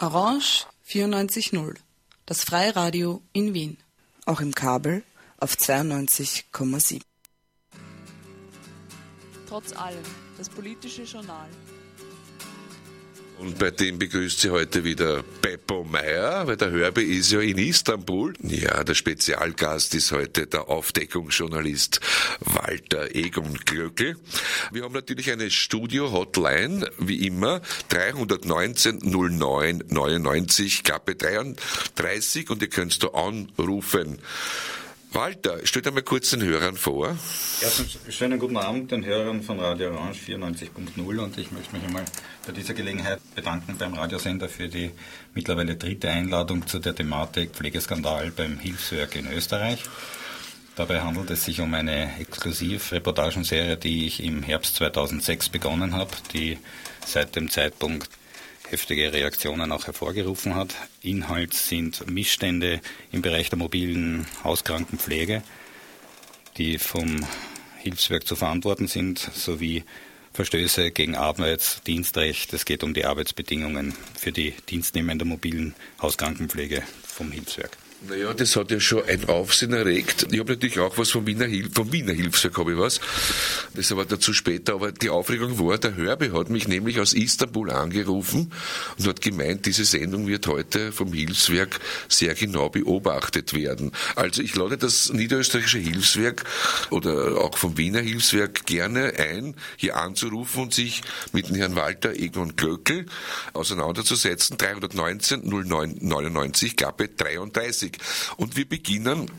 Orange 94.0, das Freiradio in Wien. Auch im Kabel auf 92,7. Trotz allem, das politische Journal. Und bei dem begrüßt sie heute wieder Beppo Meyer, weil der Hörbe ist ja in Istanbul. Ja, der Spezialgast ist heute der Aufdeckungsjournalist Walter Egon Glöckl. Wir haben natürlich eine Studio-Hotline, wie immer, 319 09 99, Klappe 33 und ihr könnt da anrufen. Walter, stell dir mal kurz den Hörern vor. Erstens schönen guten Abend den Hörern von Radio Orange 94.0 und ich möchte mich einmal bei dieser Gelegenheit bedanken beim Radiosender für die mittlerweile dritte Einladung zu der Thematik Pflegeskandal beim Hilfswerk in Österreich. Dabei handelt es sich um eine Exklusivreportagenserie, die ich im Herbst 2006 begonnen habe, die seit dem Zeitpunkt heftige Reaktionen auch hervorgerufen hat. Inhalt sind Missstände im Bereich der mobilen Hauskrankenpflege, die vom Hilfswerk zu verantworten sind, sowie Verstöße gegen Arbeitsdienstrecht. Es geht um die Arbeitsbedingungen für die Dienstnehmer in der mobilen Hauskrankenpflege vom Hilfswerk. Naja, das hat ja schon ein Aufsehen erregt. Ich habe natürlich auch was vom Wiener, Hilf vom Wiener Hilfswerk, habe ich was. Das aber dazu später. Aber die Aufregung war, der Hörbe hat mich nämlich aus Istanbul angerufen und hat gemeint, diese Sendung wird heute vom Hilfswerk sehr genau beobachtet werden. Also ich lade das niederösterreichische Hilfswerk oder auch vom Wiener Hilfswerk gerne ein, hier anzurufen und sich mit dem Herrn Walter Egon Glöckel auseinanderzusetzen. 319 09 99, Klappe 33. Und wir beginnen